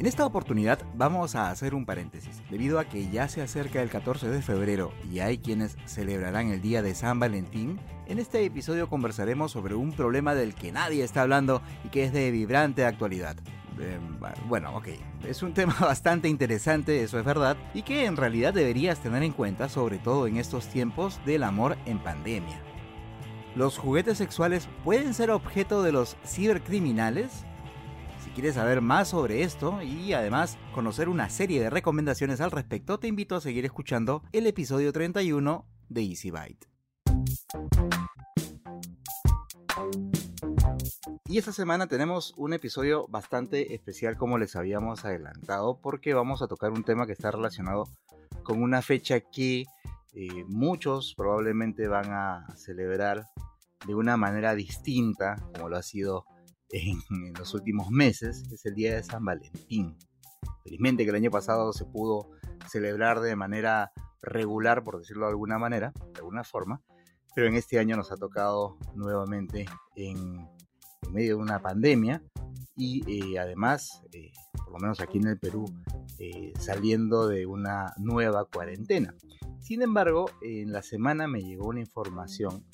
En esta oportunidad vamos a hacer un paréntesis, debido a que ya se acerca el 14 de febrero y hay quienes celebrarán el día de San Valentín, en este episodio conversaremos sobre un problema del que nadie está hablando y que es de vibrante actualidad. Em, bueno, ok, es un tema bastante interesante, eso es verdad, y que en realidad deberías tener en cuenta, sobre todo en estos tiempos del amor en pandemia. ¿Los juguetes sexuales pueden ser objeto de los cibercriminales? Si quieres saber más sobre esto y además conocer una serie de recomendaciones al respecto, te invito a seguir escuchando el episodio 31 de Easy Byte. Y esta semana tenemos un episodio bastante especial como les habíamos adelantado porque vamos a tocar un tema que está relacionado con una fecha que eh, muchos probablemente van a celebrar de una manera distinta como lo ha sido en, los últimos meses, es el día de San Valentín. Felizmente que el año pasado se pudo celebrar de manera regular, por decirlo de alguna manera, de alguna forma, pero en este año nos ha tocado nuevamente en, medio de una pandemia y eh, además, eh, por lo menos aquí en el Perú, eh, saliendo de una nueva cuarentena. Sin embargo, en la semana me llegó una información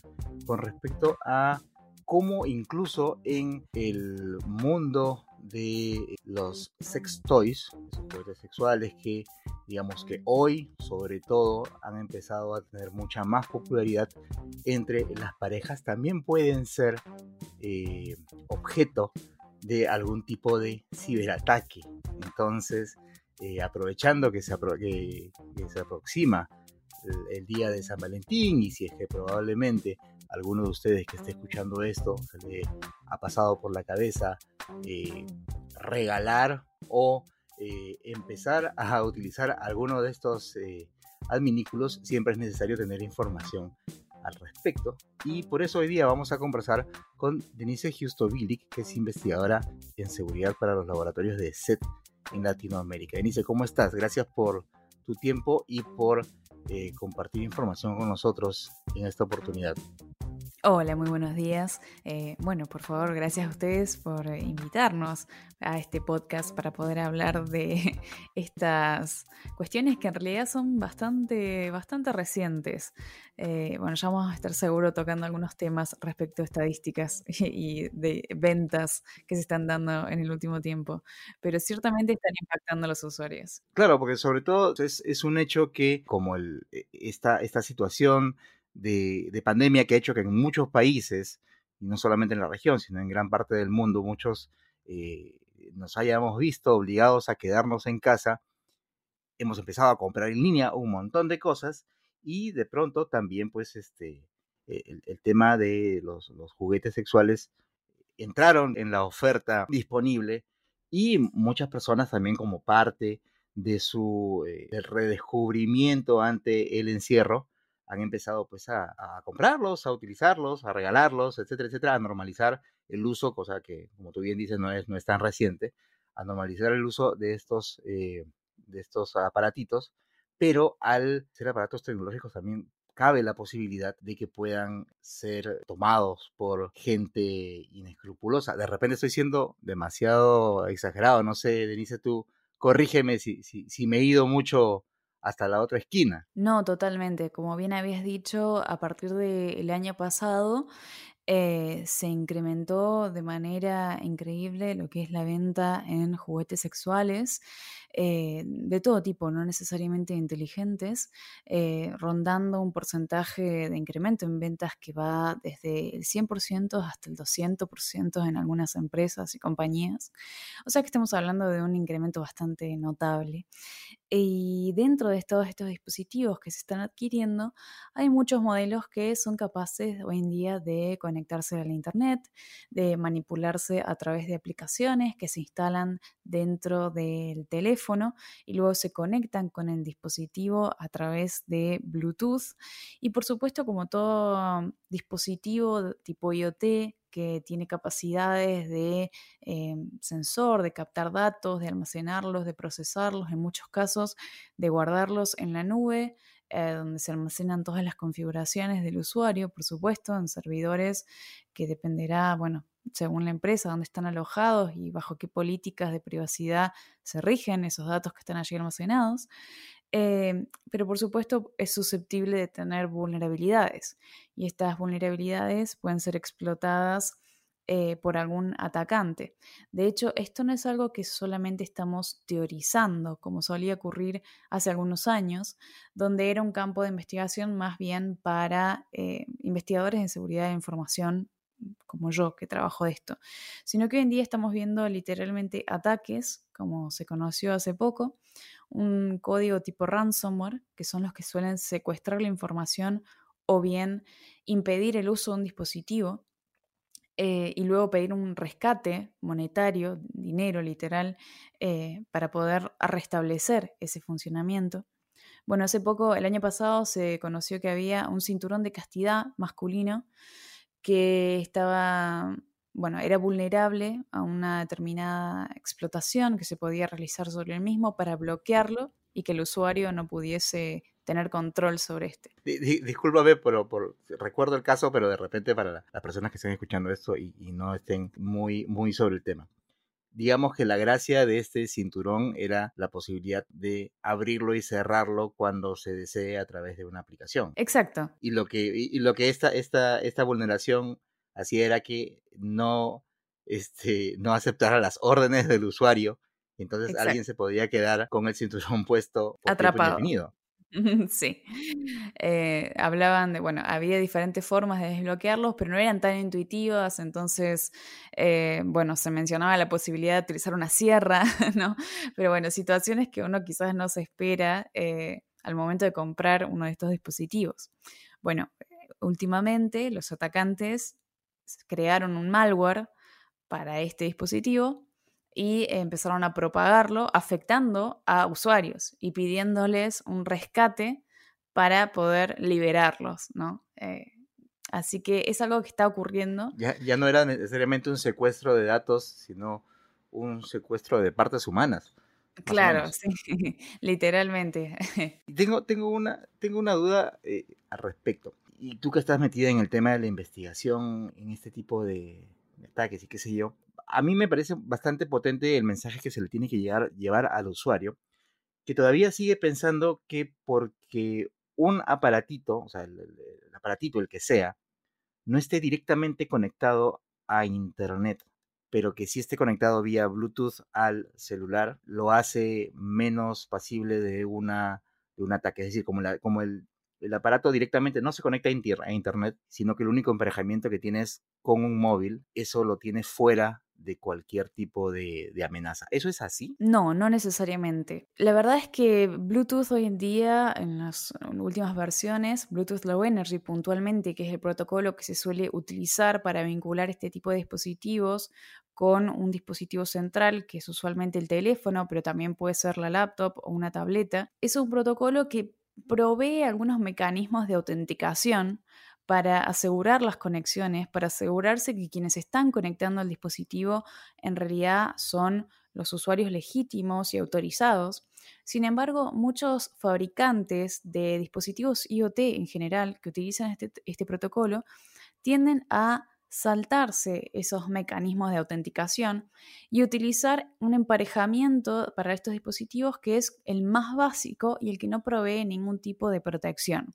con respecto a como incluso en el mundo de los sex toys, esos sexuales que digamos que hoy sobre todo han empezado a tener mucha más popularidad entre las parejas, también pueden ser eh, objeto de algún tipo de ciberataque. Entonces, eh, aprovechando que se aproxima el, el, día de San Valentín y si es que probablemente alguno de ustedes que esté escuchando esto se le ha pasado por la cabeza eh, regalar o eh, empezar a utilizar alguno de estos eh, adminículos, siempre es necesario tener información al respecto. Y por eso hoy día vamos a conversar con Denise Justo-Bilic, que es investigadora en seguridad para los laboratorios de SET en Latinoamérica. Denise, ¿cómo estás? Gracias por tu tiempo y por compartir información con nosotros en esta oportunidad. Hola, muy buenos días. Eh, bueno, por favor, gracias a ustedes por invitarnos a este podcast para poder hablar de estas cuestiones que en realidad son bastante, bastante recientes. Eh, bueno, ya vamos a estar seguro tocando algunos temas respecto a estadísticas y de ventas que se están dando en el último tiempo, pero ciertamente están impactando a los usuarios. Claro, porque sobre todo es, un hecho que como el, e, esta, esta situación de, pandemia que ha hecho que en muchos países, y no solamente en la región, sino en gran parte del mundo, muchos eh, nos hayamos visto obligados a quedarnos en casa, hemos empezado a comprar en línea un montón de cosas y de pronto también pues este, e, el, tema de los, juguetes sexuales entraron en la oferta disponible y muchas personas también como parte de su eh, redescubrimiento ante el encierro, han empezado pues a, comprarlos, a utilizarlos, a regalarlos, etcétera, etcétera, a normalizar el uso, cosa que como tú bien dices no es, no es tan reciente, a normalizar el uso de estos, eh, de estos aparatitos, pero al ser aparatos tecnológicos también cabe la posibilidad de que puedan ser tomados por gente inescrupulosa. De repente estoy siendo demasiado exagerado, no sé, Denise, tú corrígeme si, si, si me he ido mucho hasta la otra esquina. No, totalmente. Como bien habías dicho, a partir del año pasado eh, se incrementó de manera increíble lo que es la venta en juguetes sexuales eh, de todo tipo, no necesariamente inteligentes, eh, rondando un porcentaje de incremento en ventas que va desde el 100% hasta el 200% en algunas empresas y compañías. O sea que estamos hablando de un incremento bastante notable. Y dentro de todos estos dispositivos que se están adquiriendo, hay muchos modelos que son capaces hoy en día de conectarse a la Internet, de manipularse a través de aplicaciones que se instalan dentro del teléfono y luego se conectan con el dispositivo a través de Bluetooth. Y por supuesto, como todo dispositivo tipo IoT, que tiene capacidades de eh, sensor, de captar datos, de almacenarlos, de procesarlos, en muchos casos de guardarlos en la nube, eh, donde se almacenan todas las configuraciones del usuario, por supuesto, en servidores que dependerá, bueno, según la empresa, dónde están alojados y bajo qué políticas de privacidad se rigen esos datos que están allí almacenados. Em, pero por supuesto es susceptible de tener vulnerabilidades y estas vulnerabilidades pueden ser explotadas eh, por algún atacante. De hecho, esto no es algo que solamente estamos teorizando, como solía ocurrir hace algunos años, donde era un campo de investigación más bien para eh, investigadores en seguridad de información como yo, que trabajo de esto, sino que hoy en día estamos viendo literalmente ataques, como se conoció hace poco, un código tipo ransomware, que son los que suelen secuestrar la información o bien impedir el uso de un dispositivo eh, y luego pedir un rescate monetario, dinero literal, eh, para poder restablecer ese funcionamiento. Bueno, hace poco, el año pasado, se conoció que había un cinturón de castidad masculino que estaba bueno, era vulnerable a una determinada explotación que se podía realizar sobre el mismo para bloquearlo y que el usuario no pudiese tener control sobre este. Discúlpame, pero por, recuerdo el caso, pero de repente para las personas que estén escuchando esto y, no estén muy, muy sobre el tema. Digamos que la gracia de este cinturón era la posibilidad de abrirlo y cerrarlo cuando se desee a través de una aplicación. Exacto. Y lo que, y, lo que esta, esta, esta vulneración Así era que no, este, no aceptara las órdenes del usuario. Entonces alguien se podía quedar con el cinturón puesto por Atrapado. Sí. Eh, hablaban de, bueno, había diferentes formas de desbloquearlos, pero no eran tan intuitivas, entonces, eh, bueno, se mencionaba la posibilidad de utilizar una sierra, ¿no? Pero bueno, situaciones que uno quizás no se espera eh, al momento de comprar uno de estos dispositivos. Bueno, últimamente los atacantes crearon un malware para este dispositivo y empezaron a propagarlo afectando a usuarios y pidiéndoles un rescate para poder liberarlos, ¿no? Eh, así que es algo que está ocurriendo. Ya, ya, no era necesariamente un secuestro de datos, sino un secuestro de partes humanas. Claro, sí, literalmente. Tengo, tengo, una, tengo una duda eh, al respecto y tú que estás metida en el tema de la investigación, en este tipo de, ataques y qué sé yo, a mí me parece bastante potente el mensaje que se le tiene que llevar al usuario, que todavía sigue pensando que porque un aparatito, o sea, el, el aparatito, el que sea, no esté directamente conectado a Internet, pero que sí esté conectado vía Bluetooth al celular, lo hace menos pasible de, una, de un ataque. Es decir, como, la, como el el aparato directamente no se conecta a, Internet, sino que el único emparejamiento que tienes con un móvil, eso lo tienes fuera de cualquier tipo de, amenaza. ¿Eso es así? No, no necesariamente. La verdad es que Bluetooth hoy en día, en las últimas versiones, Bluetooth Low Energy puntualmente, que es el protocolo que se suele utilizar para vincular este tipo de dispositivos con un dispositivo central, que es usualmente el teléfono, pero también puede ser la laptop o una tableta, es un protocolo que provee algunos mecanismos de autenticación para asegurar las conexiones, para asegurarse que quienes están conectando al dispositivo en realidad son los usuarios legítimos y autorizados. Sin embargo, muchos fabricantes de dispositivos IoT en general que utilizan este, este protocolo tienden a saltarse esos mecanismos de autenticación y utilizar un emparejamiento para estos dispositivos que es el más básico y el que no provee ningún tipo de protección.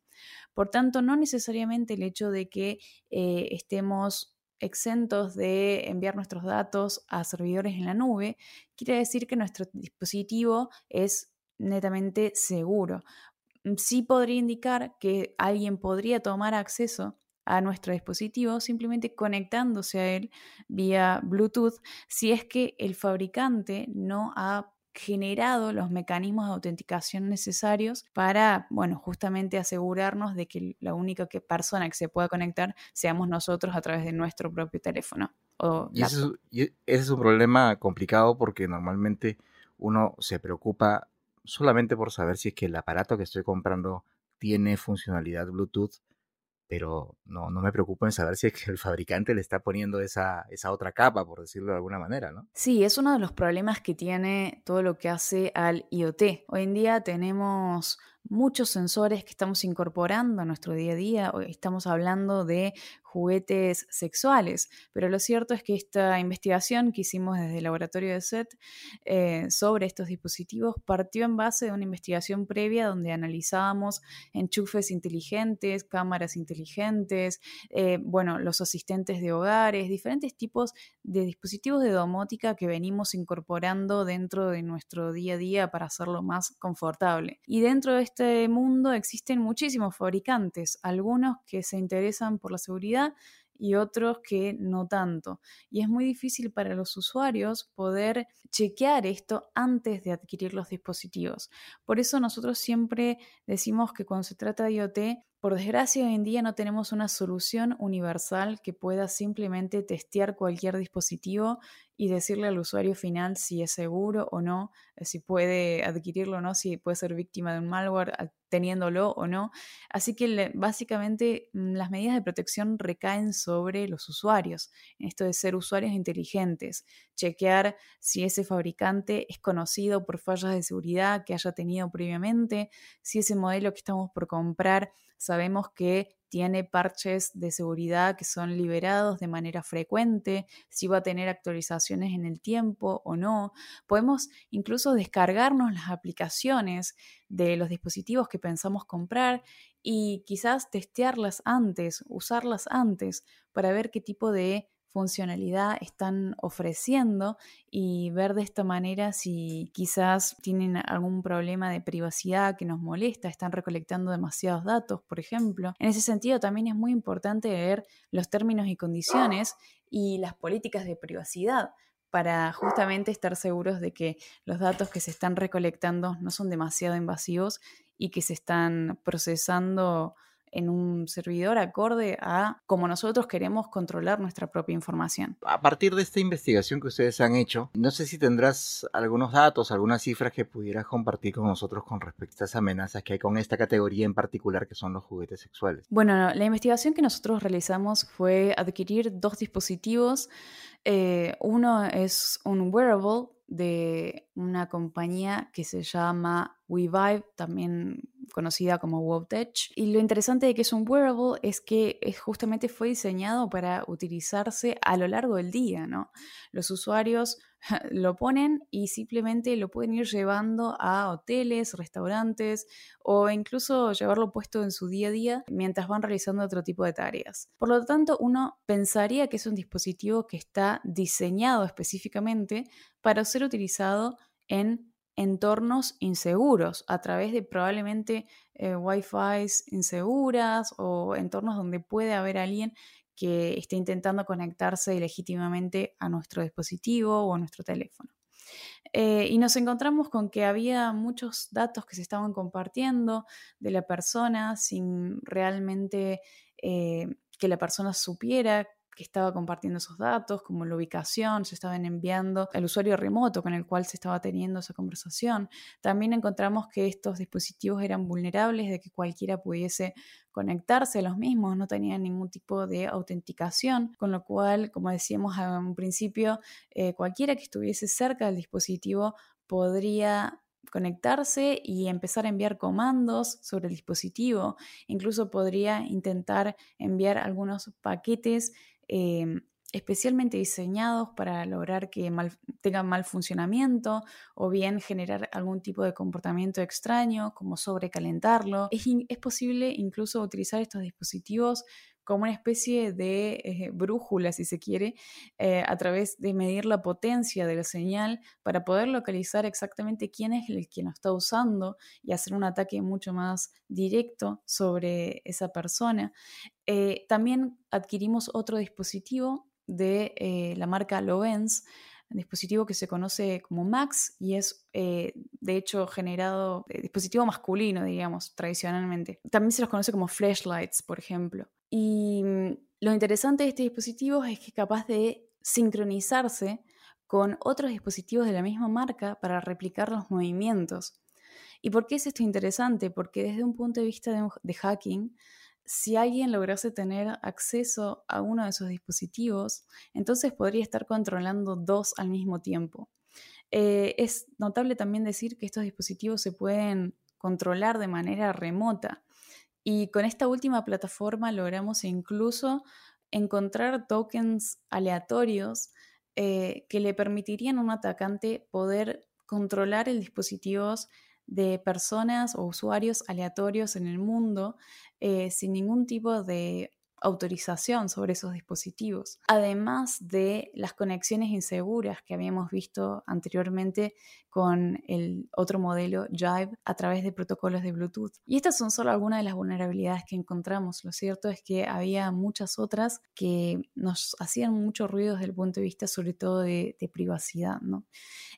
Por tanto, no necesariamente el hecho de que eh, estemos exentos de enviar nuestros datos a servidores en la nube quiere decir que nuestro dispositivo es netamente seguro. Sí podría indicar que alguien podría tomar acceso a nuestro dispositivo simplemente conectándose a él vía Bluetooth si es que el fabricante no ha generado los mecanismos de autenticación necesarios para, bueno, justamente asegurarnos de que la única que persona que se pueda conectar seamos nosotros a través de nuestro propio teléfono. y, ese es, un problema complicado porque normalmente uno se preocupa solamente por saber si es que el aparato que estoy comprando tiene funcionalidad Bluetooth pero no, no me preocupo en saber si es que el fabricante le está poniendo esa, esa otra capa, por decirlo de alguna manera, ¿no? Sí, es uno de los problemas que tiene todo lo que hace al IoT. Hoy en día tenemos muchos sensores que estamos incorporando a nuestro día a día. Estamos hablando de juguetes sexuales, pero lo cierto es que esta investigación que hicimos desde el laboratorio de SET eh, sobre estos dispositivos partió en base de una investigación previa donde analizábamos enchufes inteligentes, cámaras inteligentes, eh, bueno, los asistentes de hogares, diferentes tipos de dispositivos de domótica que venimos incorporando dentro de nuestro día a día para hacerlo más confortable. Y dentro de este mundo existen muchísimos fabricantes, algunos que se interesan por la seguridad y otros que no tanto. Y es muy difícil para los usuarios poder chequear esto antes de adquirir los dispositivos. Por eso nosotros siempre decimos que cuando se trata de IoT, por desgracia, hoy en día no tenemos una solución universal que pueda simplemente testear cualquier dispositivo y decirle al usuario final si es seguro o no, eh, si puede adquirirlo o no, si puede ser víctima de un malware ah, teniéndolo o no. Así que básicamente mm, las medidas de protección recaen sobre los usuarios, esto de ser usuarios inteligentes, chequear si ese fabricante es conocido por fallas de seguridad que haya tenido previamente, si ese modelo que estamos por comprar Sabemos que tiene parches de seguridad que son liberados de manera frecuente, si va a tener actualizaciones en el tiempo o no. Podemos incluso descargarnos las aplicaciones de los dispositivos que pensamos comprar y quizás testearlas antes, usarlas antes para ver qué tipo de funcionalidad están ofreciendo y ver de esta manera si quizás tienen algún problema de privacidad que nos molesta, están recolectando demasiados datos, por ejemplo. En ese sentido también es muy importante ver los términos y condiciones y las políticas de privacidad para justamente estar seguros de que los datos que se están recolectando no son demasiado invasivos y que se están procesando en un servidor acorde a cómo nosotros queremos controlar nuestra propia información. A partir de esta investigación que ustedes han hecho, no sé si tendrás algunos datos, algunas cifras que pudieras compartir con nosotros con respecto a estas amenazas que hay con esta categoría en particular que son los juguetes sexuales. Bueno, la investigación que nosotros realizamos fue adquirir dos dispositivos. Eh, uno es un wearable de una compañía que se llama WeVibe, también conocida como WowTech. Y lo interesante de que es un wearable es que justamente fue diseñado para utilizarse a lo largo del día, ¿no? Los usuarios lo ponen y simplemente lo pueden ir llevando a hoteles, restaurantes o incluso llevarlo puesto en su día a día mientras van realizando otro tipo de tareas. Por lo tanto, uno pensaría que es un dispositivo que está diseñado específicamente para ser utilizado en entornos inseguros a través de probablemente eh, Wi-Fi inseguras o entornos donde puede haber alguien que esté intentando conectarse legítimamente a nuestro dispositivo o a nuestro teléfono. Eh, y nos encontramos con que había muchos datos que se estaban compartiendo de la persona sin realmente eh, que la persona supiera estaba compartiendo esos datos, como la ubicación, se estaban enviando al usuario remoto con el cual se estaba teniendo esa conversación. También encontramos que estos dispositivos eran vulnerables de que cualquiera pudiese conectarse a los mismos, no tenían ningún tipo de autenticación, con lo cual, como decíamos a un principio, eh, cualquiera que estuviese cerca del dispositivo podría conectarse y empezar a enviar comandos sobre el dispositivo. Incluso podría intentar enviar algunos paquetes Em, especialmente diseñados para lograr que tengan mal funcionamiento o bien generar algún tipo de comportamiento extraño como sobrecalentarlo. Es, es posible incluso utilizar estos dispositivos como una especie de eh, brújula, si se quiere, eh, a través de medir la potencia de la señal para poder localizar exactamente quién es el que lo está usando y hacer un ataque mucho más directo sobre esa persona. Eh, también adquirimos otro dispositivo de la marca Lovens, dispositivo que se conoce como Max y es de hecho generado, dispositivo masculino, digamos, tradicionalmente. También se los conoce como flashlights, por ejemplo. Y mm, lo interesante de este dispositivo es que es capaz de sincronizarse con otros dispositivos de la misma marca para replicar los movimientos. ¿Y por qué es esto interesante? Porque desde un punto de vista de, hacking, si alguien lograse tener acceso a uno de esos dispositivos, entonces podría estar controlando dos al mismo tiempo. Eh, es notable también decir que estos dispositivos se pueden controlar de manera remota. Y con esta última plataforma logramos incluso encontrar tokens aleatorios eh, que le permitirían a un atacante poder controlar el dispositivo de personas o usuarios aleatorios en el mundo eh, sin ningún tipo de autorización sobre esos dispositivos, además de las conexiones inseguras que habíamos visto anteriormente con el otro modelo Jive a través de protocolos de Bluetooth. Y estas son solo algunas de las vulnerabilidades que encontramos. Lo cierto es que había muchas otras que nos hacían mucho ruido desde el punto de vista sobre todo de, de privacidad. ¿no?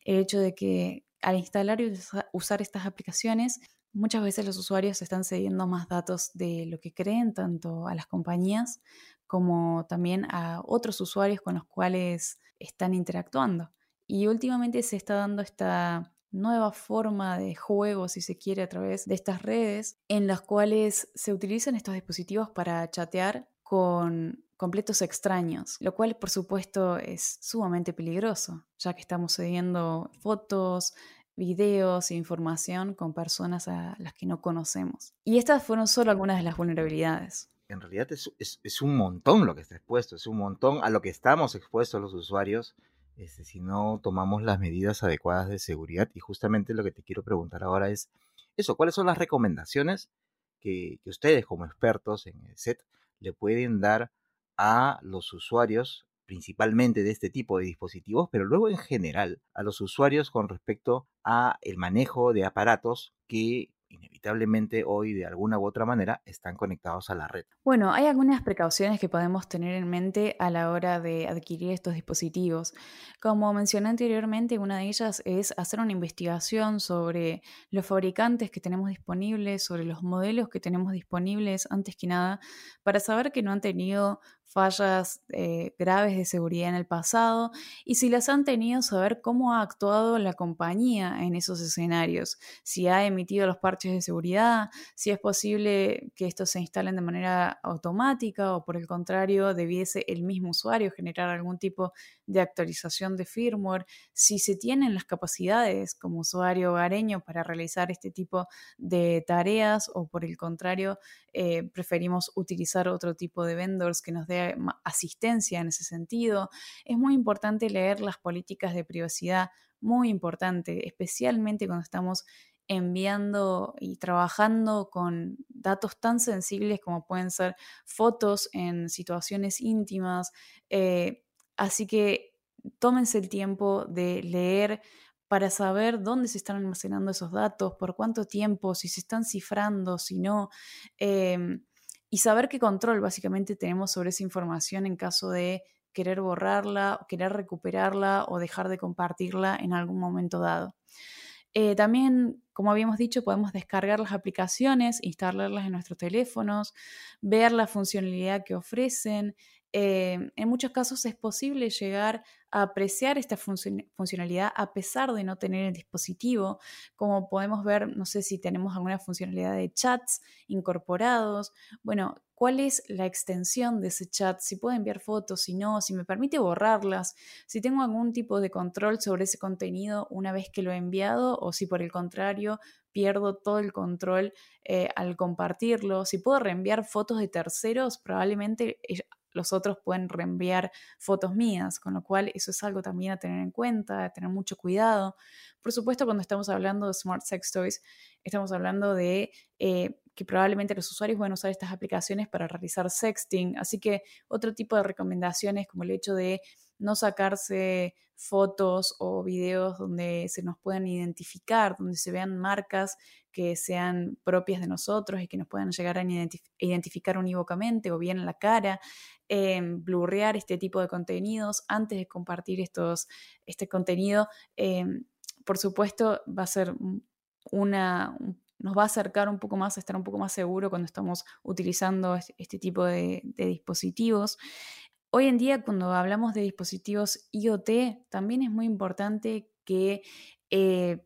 El hecho de que al instalar y usar estas aplicaciones Muchas veces los usuarios están cediendo más datos de lo que creen, tanto a las compañías como también a otros usuarios con los cuales están interactuando. Y últimamente se está dando esta nueva forma de juego, si se quiere, a través de estas redes, en las cuales se utilizan estos dispositivos para chatear con completos extraños, lo cual por supuesto es sumamente peligroso, ya que estamos cediendo fotos, videos e información con personas a las que no conocemos. Y estas fueron solo algunas de las vulnerabilidades. En realidad es, un montón lo que está expuesto, es un montón a lo que estamos expuestos los usuarios este, si no tomamos las medidas adecuadas de seguridad. Y justamente lo que te quiero preguntar ahora es eso, ¿cuáles son las recomendaciones que, que ustedes como expertos en el SET le pueden dar a los usuarios principalmente de este tipo de dispositivos, pero luego en general a los usuarios con respecto a el manejo de aparatos que inevitablemente hoy de alguna u otra manera están conectados a la red. Bueno, hay algunas precauciones que podemos tener en mente a la hora de adquirir estos dispositivos. Como mencioné anteriormente, una de ellas es hacer una investigación sobre los fabricantes que tenemos disponibles, sobre los modelos que tenemos disponibles, antes que nada, para saber que no han tenido fallas eh, graves de seguridad en el pasado y si las han tenido, saber cómo ha actuado la compañía en esos escenarios, si ha emitido los parches de seguridad, si es posible que estos se instalen de manera automática o por el contrario debiese el mismo usuario generar algún tipo de actualización de firmware, si se tienen las capacidades como usuario hogareño para realizar este tipo de tareas o por el contrario eh, preferimos utilizar otro tipo de vendors que nos dé asistencia en ese sentido. Es muy importante leer las políticas de privacidad, muy importante, especialmente cuando estamos enviando y trabajando con datos tan sensibles como pueden ser fotos en situaciones íntimas. Eh, así que tómense el tiempo de leer para saber dónde se están almacenando esos datos, por cuánto tiempo, si se están cifrando, si no, em, y saber qué control básicamente tenemos sobre esa información en caso de querer borrarla, querer recuperarla o dejar de compartirla en algún momento dado. Eh, también, como habíamos dicho, podemos descargar las aplicaciones, instalarlas en nuestros teléfonos, ver la funcionalidad que ofrecen, eh, en muchos casos es posible llegar a apreciar esta funcionalidad a pesar de no tener el dispositivo, como podemos ver, no sé si tenemos alguna funcionalidad de chats incorporados, bueno, cuál es la extensión de ese chat, si puedo enviar fotos, si no, si me permite borrarlas, si tengo algún tipo de control sobre ese contenido una vez que lo he enviado o si por el contrario pierdo todo el control eh, al compartirlo, si puedo reenviar fotos de terceros, probablemente los otros pueden reenviar fotos mías, con lo cual eso es algo también a tener en cuenta, a tener mucho cuidado. Por supuesto, cuando estamos hablando de smart sex toys, estamos hablando de eh, que probablemente los usuarios van a usar estas aplicaciones para realizar sexting. Así que otro tipo de recomendaciones como el hecho de no sacarse fotos o videos donde se nos puedan identificar, donde se vean marcas que sean propias de nosotros y que nos puedan llegar a identificar unívocamente o bien en la cara, eh, blurrear este tipo de contenidos antes de compartir estos, este contenido. Em, por supuesto, va a ser una, nos va a acercar un poco más a estar un poco más seguro cuando estamos utilizando este, tipo de, dispositivos. Hoy en día, cuando hablamos de dispositivos IoT, también es muy importante que eh,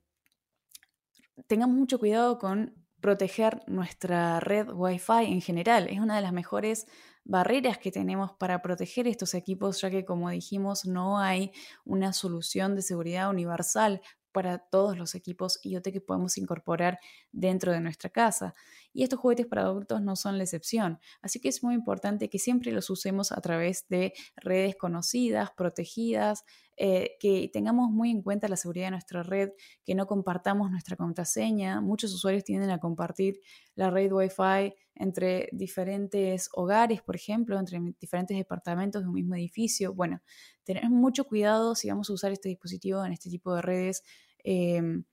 tengamos mucho cuidado con proteger nuestra red Wi-Fi en general. Es una de las mejores barreras que tenemos para proteger estos equipos, ya que como dijimos, no hay una solución de seguridad universal para todos los equipos IoT que podemos incorporar dentro de nuestra casa. Y estos juguetes para adultos no son la excepción. Así que es muy importante que siempre los usemos a través de redes conocidas, protegidas, eh, que tengamos muy en cuenta la seguridad de nuestra red, que no compartamos nuestra contraseña. Muchos usuarios tienden a compartir la red Wi-Fi entre diferentes hogares, por ejemplo, entre diferentes departamentos de un mismo edificio. Bueno, tener mucho cuidado si vamos a usar este dispositivo en este tipo de redes. Em,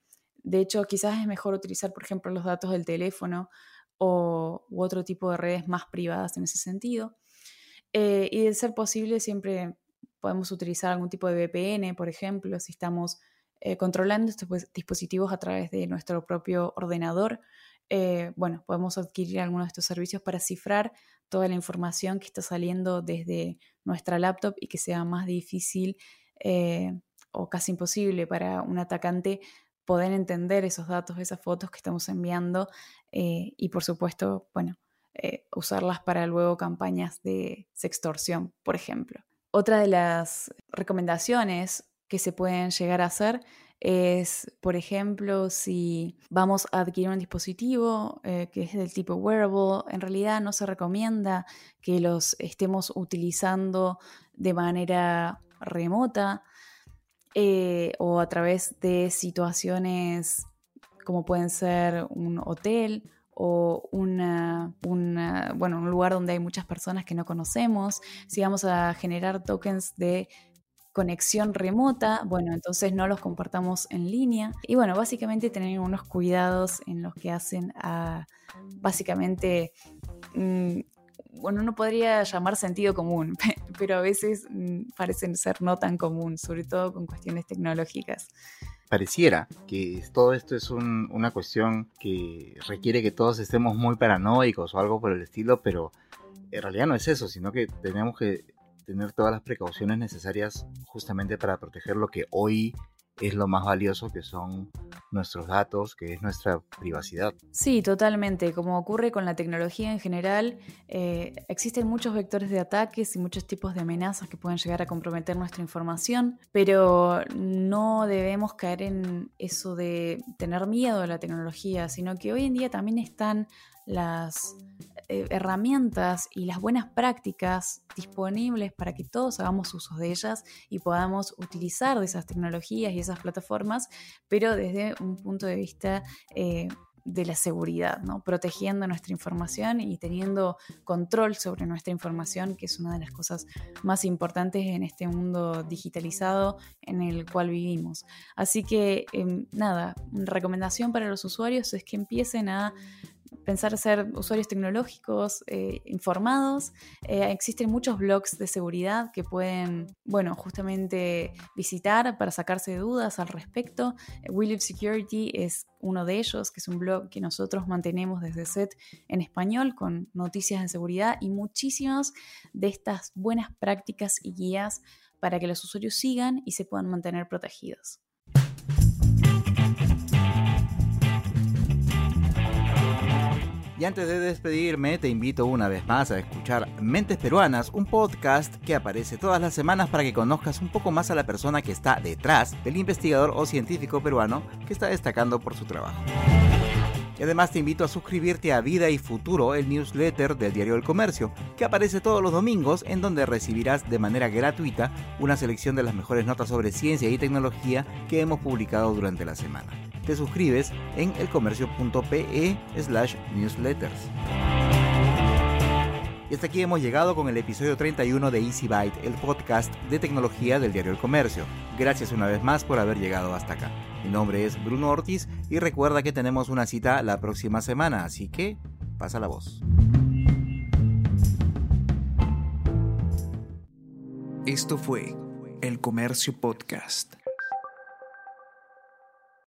de hecho, quizás es mejor utilizar, por ejemplo, los datos del teléfono o, u otro tipo de redes más privadas en ese sentido. Eh, y de ser posible, siempre podemos utilizar algún tipo de VPN, por ejemplo, si estamos eh, controlando estos dispositivos a través de nuestro propio ordenador. Eh, bueno, podemos adquirir algunos de estos servicios para cifrar toda la información que está saliendo desde nuestra laptop y que sea más difícil o casi imposible para un atacante poder entender esos datos, esas fotos que estamos enviando y por supuesto, bueno, usarlas para luego campañas de sextorsión, por ejemplo. Otra de las recomendaciones que se pueden llegar a hacer es, por ejemplo, si vamos a adquirir un dispositivo eh, que es del tipo wearable, en realidad no se recomienda que los estemos utilizando de manera remota eh, o a través de situaciones como pueden ser un hotel o una, bueno, un lugar donde hay muchas personas que no conocemos, si vamos a generar tokens de conexión remota, bueno, entonces no los compartamos en línea. Y bueno, básicamente tener unos cuidados en los que hacen a, básicamente, mm, bueno, no podría llamar sentido común, pero a veces mm, parecen ser no tan común, sobre todo con cuestiones tecnológicas. Pareciera que todo esto es una cuestión que requiere que todos estemos muy paranoicos o algo por el estilo, pero en realidad no es eso, sino que tenemos que tener todas las precauciones necesarias justamente para proteger lo que hoy es lo más valioso que son nuestros datos, que es nuestra privacidad. Sí, totalmente. Como ocurre con la tecnología en general, eh, existen muchos vectores de ataques y muchos tipos de amenazas que pueden llegar a comprometer nuestra información, pero no debemos caer en eso de tener miedo a la tecnología, sino que hoy en día también están las eh, herramientas y las buenas prácticas disponibles para que todos hagamos uso de ellas y podamos utilizar de esas tecnologías y esas plataformas, pero desde un punto de vista eh, de la seguridad, ¿no? protegiendo nuestra información y teniendo control sobre nuestra información, que es una de las cosas más importantes en este mundo digitalizado en el cual vivimos. Así que, em, nada, recomendación para los usuarios es que empiecen a pensar ser usuarios tecnológicos eh, informados. Eh, existen muchos blogs de seguridad que pueden, bueno, justamente visitar para sacarse dudas al respecto. Will Security es uno de ellos, que es un blog que nosotros mantenemos desde SET en español con noticias de seguridad y muchísimas de estas buenas prácticas y guías para que los usuarios sigan y se puedan mantener protegidos. Y antes de despedirme, te invito una vez más a escuchar Mentes Peruanas, un podcast que aparece todas las semanas para que conozcas un poco más a la persona que está detrás del investigador o científico peruano que está destacando por su trabajo. Y además te invito a suscribirte a Vida y Futuro, el newsletter del Diario del Comercio, que aparece todos los domingos en donde recibirás de manera gratuita una selección de las mejores notas sobre ciencia y tecnología que hemos publicado durante la semana. Te suscribes en elcomercio.pe slash newsletters. Y hasta aquí hemos llegado con el episodio 31 de Easy Byte, el podcast de tecnología del diario El Comercio. Gracias una vez más por haber llegado hasta acá. Mi nombre es Bruno Ortiz y recuerda que tenemos una cita la próxima semana, así que pasa la voz. Esto fue El Comercio Podcast.